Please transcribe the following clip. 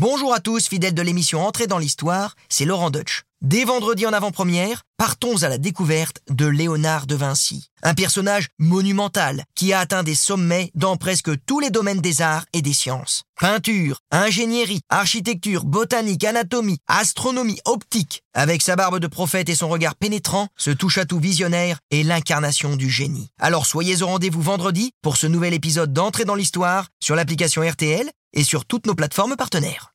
Bonjour à tous, fidèles de l'émission Entrée dans l'Histoire, c'est Laurent Deutsch. Dès vendredi en avant-première, partons à la découverte de Léonard de Vinci, un personnage monumental qui a atteint des sommets dans presque tous les domaines des arts et des sciences. Peinture, ingénierie, architecture, botanique, anatomie, astronomie, optique. Avec sa barbe de prophète et son regard pénétrant, ce touche-à-tout visionnaire est l'incarnation du génie. Alors soyez au rendez-vous vendredi pour ce nouvel épisode d'Entrée dans l'Histoire sur l'application RTL et sur toutes nos plateformes partenaires.